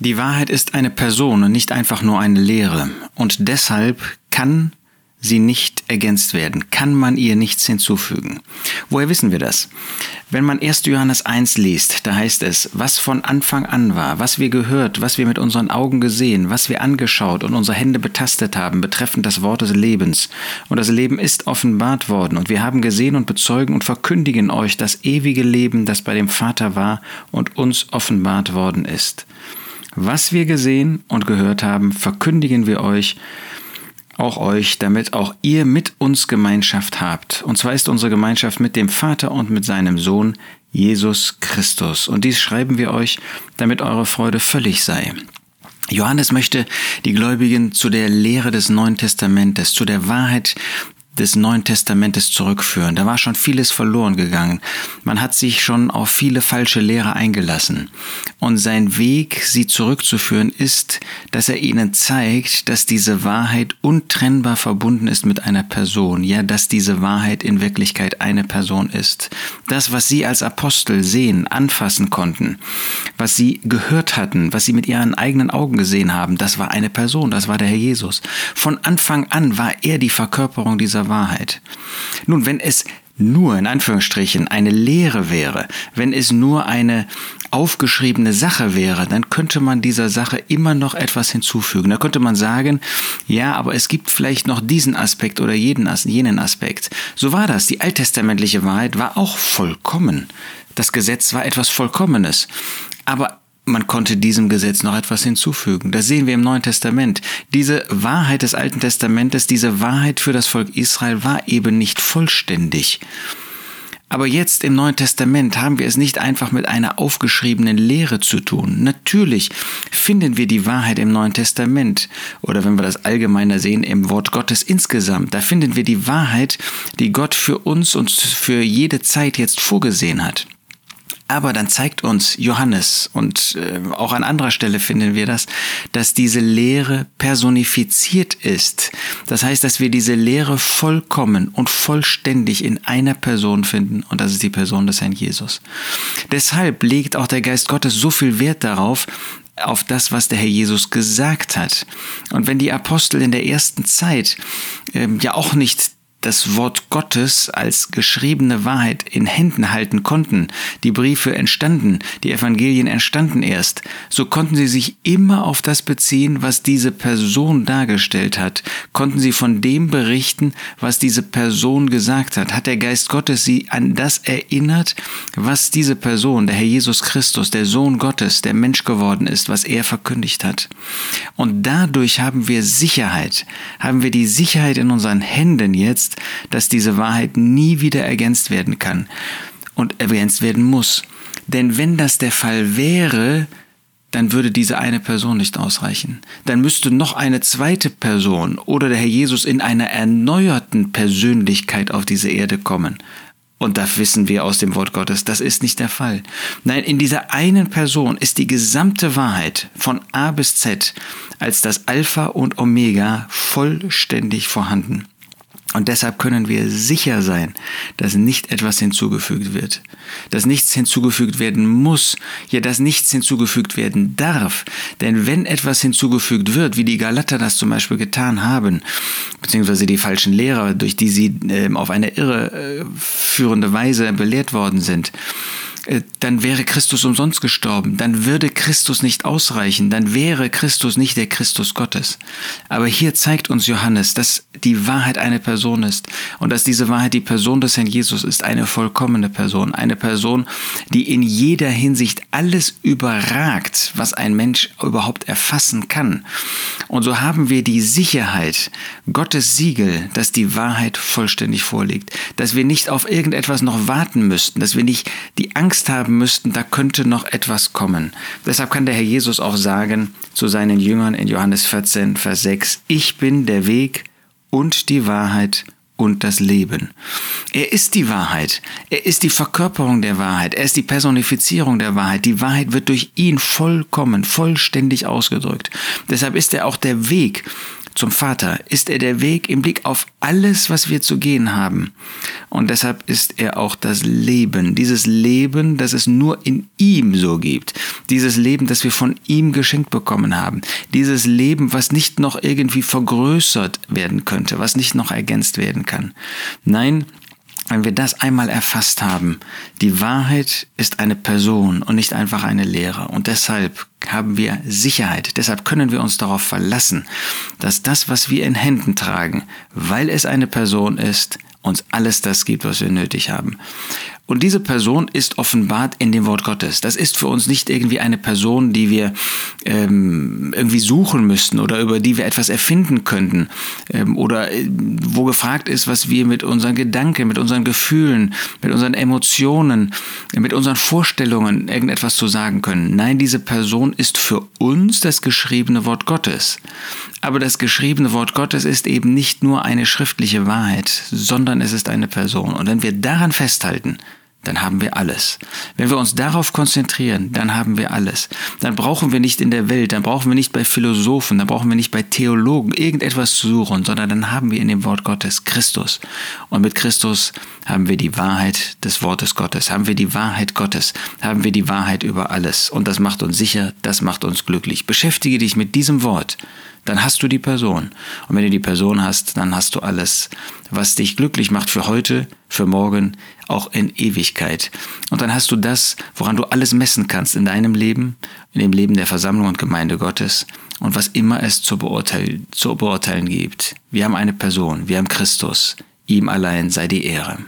Die Wahrheit ist eine Person und nicht einfach nur eine Lehre. Und deshalb kann sie nicht ergänzt werden, kann man ihr nichts hinzufügen. Woher wissen wir das? Wenn man 1. Johannes 1 liest, da heißt es, was von Anfang an war, was wir gehört, was wir mit unseren Augen gesehen, was wir angeschaut und unsere Hände betastet haben, betreffend das Wort des Lebens. Und das Leben ist offenbart worden, und wir haben gesehen und bezeugen und verkündigen euch das ewige Leben, das bei dem Vater war und uns offenbart worden ist. Was wir gesehen und gehört haben, verkündigen wir euch, auch euch, damit auch ihr mit uns Gemeinschaft habt. Und zwar ist unsere Gemeinschaft mit dem Vater und mit seinem Sohn Jesus Christus. Und dies schreiben wir euch, damit eure Freude völlig sei. Johannes möchte die Gläubigen zu der Lehre des Neuen Testamentes, zu der Wahrheit des Neuen Testamentes zurückführen. Da war schon vieles verloren gegangen. Man hat sich schon auf viele falsche Lehre eingelassen. Und sein Weg, sie zurückzuführen, ist, dass er ihnen zeigt, dass diese Wahrheit untrennbar verbunden ist mit einer Person. Ja, dass diese Wahrheit in Wirklichkeit eine Person ist. Das, was sie als Apostel sehen, anfassen konnten, was sie gehört hatten, was sie mit ihren eigenen Augen gesehen haben, das war eine Person, das war der Herr Jesus. Von Anfang an war er die Verkörperung dieser Wahrheit. Nun, wenn es nur in Anführungsstrichen eine Lehre wäre, wenn es nur eine aufgeschriebene Sache wäre, dann könnte man dieser Sache immer noch etwas hinzufügen. Da könnte man sagen, ja, aber es gibt vielleicht noch diesen Aspekt oder jeden, jenen Aspekt. So war das. Die alttestamentliche Wahrheit war auch vollkommen. Das Gesetz war etwas Vollkommenes. Aber man konnte diesem Gesetz noch etwas hinzufügen. Das sehen wir im Neuen Testament. Diese Wahrheit des Alten Testamentes, diese Wahrheit für das Volk Israel war eben nicht vollständig. Aber jetzt im Neuen Testament haben wir es nicht einfach mit einer aufgeschriebenen Lehre zu tun. Natürlich finden wir die Wahrheit im Neuen Testament oder wenn wir das allgemeiner sehen im Wort Gottes insgesamt. Da finden wir die Wahrheit, die Gott für uns und für jede Zeit jetzt vorgesehen hat. Aber dann zeigt uns Johannes und äh, auch an anderer Stelle finden wir das, dass diese Lehre personifiziert ist. Das heißt, dass wir diese Lehre vollkommen und vollständig in einer Person finden und das ist die Person des Herrn Jesus. Deshalb legt auch der Geist Gottes so viel Wert darauf, auf das, was der Herr Jesus gesagt hat. Und wenn die Apostel in der ersten Zeit ähm, ja auch nicht das Wort Gottes als geschriebene Wahrheit in Händen halten konnten. Die Briefe entstanden, die Evangelien entstanden erst. So konnten sie sich immer auf das beziehen, was diese Person dargestellt hat. Konnten sie von dem berichten, was diese Person gesagt hat. Hat der Geist Gottes sie an das erinnert, was diese Person, der Herr Jesus Christus, der Sohn Gottes, der Mensch geworden ist, was er verkündigt hat. Und dadurch haben wir Sicherheit, haben wir die Sicherheit in unseren Händen jetzt, dass diese Wahrheit nie wieder ergänzt werden kann und ergänzt werden muss. Denn wenn das der Fall wäre, dann würde diese eine Person nicht ausreichen. Dann müsste noch eine zweite Person oder der Herr Jesus in einer erneuerten Persönlichkeit auf diese Erde kommen. Und da wissen wir aus dem Wort Gottes, das ist nicht der Fall. Nein, in dieser einen Person ist die gesamte Wahrheit von A bis Z als das Alpha und Omega vollständig vorhanden. Und deshalb können wir sicher sein, dass nicht etwas hinzugefügt wird, dass nichts hinzugefügt werden muss, ja, dass nichts hinzugefügt werden darf. Denn wenn etwas hinzugefügt wird, wie die Galater das zum Beispiel getan haben, beziehungsweise die falschen Lehrer, durch die sie äh, auf eine irreführende Weise belehrt worden sind, dann wäre Christus umsonst gestorben, dann würde Christus nicht ausreichen, dann wäre Christus nicht der Christus Gottes. Aber hier zeigt uns Johannes, dass die Wahrheit eine Person ist und dass diese Wahrheit die Person des Herrn Jesus ist, eine vollkommene Person, eine Person, die in jeder Hinsicht alles überragt, was ein Mensch überhaupt erfassen kann. Und so haben wir die Sicherheit, Gottes Siegel, dass die Wahrheit vollständig vorliegt, dass wir nicht auf irgendetwas noch warten müssten, dass wir nicht die Angst Angst haben müssten, da könnte noch etwas kommen. Deshalb kann der Herr Jesus auch sagen zu seinen Jüngern in Johannes 14, Vers 6, ich bin der Weg und die Wahrheit und das Leben. Er ist die Wahrheit. Er ist die Verkörperung der Wahrheit. Er ist die Personifizierung der Wahrheit. Die Wahrheit wird durch ihn vollkommen, vollständig ausgedrückt. Deshalb ist er auch der Weg zum Vater ist er der Weg im Blick auf alles, was wir zu gehen haben. Und deshalb ist er auch das Leben, dieses Leben, das es nur in ihm so gibt, dieses Leben, das wir von ihm geschenkt bekommen haben, dieses Leben, was nicht noch irgendwie vergrößert werden könnte, was nicht noch ergänzt werden kann. Nein, wenn wir das einmal erfasst haben, die Wahrheit ist eine Person und nicht einfach eine Lehre. Und deshalb haben wir Sicherheit. Deshalb können wir uns darauf verlassen, dass das, was wir in Händen tragen, weil es eine Person ist, uns alles das gibt, was wir nötig haben. Und diese Person ist offenbart in dem Wort Gottes. Das ist für uns nicht irgendwie eine Person, die wir ähm, irgendwie suchen müssten oder über die wir etwas erfinden könnten ähm, oder äh, wo gefragt ist, was wir mit unseren Gedanken, mit unseren Gefühlen, mit unseren Emotionen, mit unseren Vorstellungen irgendetwas zu sagen können. Nein, diese Person ist für uns das geschriebene Wort Gottes. Aber das geschriebene Wort Gottes ist eben nicht nur eine schriftliche Wahrheit, sondern es ist eine Person. Und wenn wir daran festhalten, dann haben wir alles. Wenn wir uns darauf konzentrieren, dann haben wir alles. Dann brauchen wir nicht in der Welt, dann brauchen wir nicht bei Philosophen, dann brauchen wir nicht bei Theologen irgendetwas zu suchen, sondern dann haben wir in dem Wort Gottes Christus. Und mit Christus haben wir die Wahrheit des Wortes Gottes, haben wir die Wahrheit Gottes, haben wir die Wahrheit über alles. Und das macht uns sicher, das macht uns glücklich. Beschäftige dich mit diesem Wort dann hast du die Person. Und wenn du die Person hast, dann hast du alles, was dich glücklich macht für heute, für morgen, auch in Ewigkeit. Und dann hast du das, woran du alles messen kannst in deinem Leben, in dem Leben der Versammlung und Gemeinde Gottes und was immer es zu beurteilen, zu beurteilen gibt. Wir haben eine Person, wir haben Christus. Ihm allein sei die Ehre.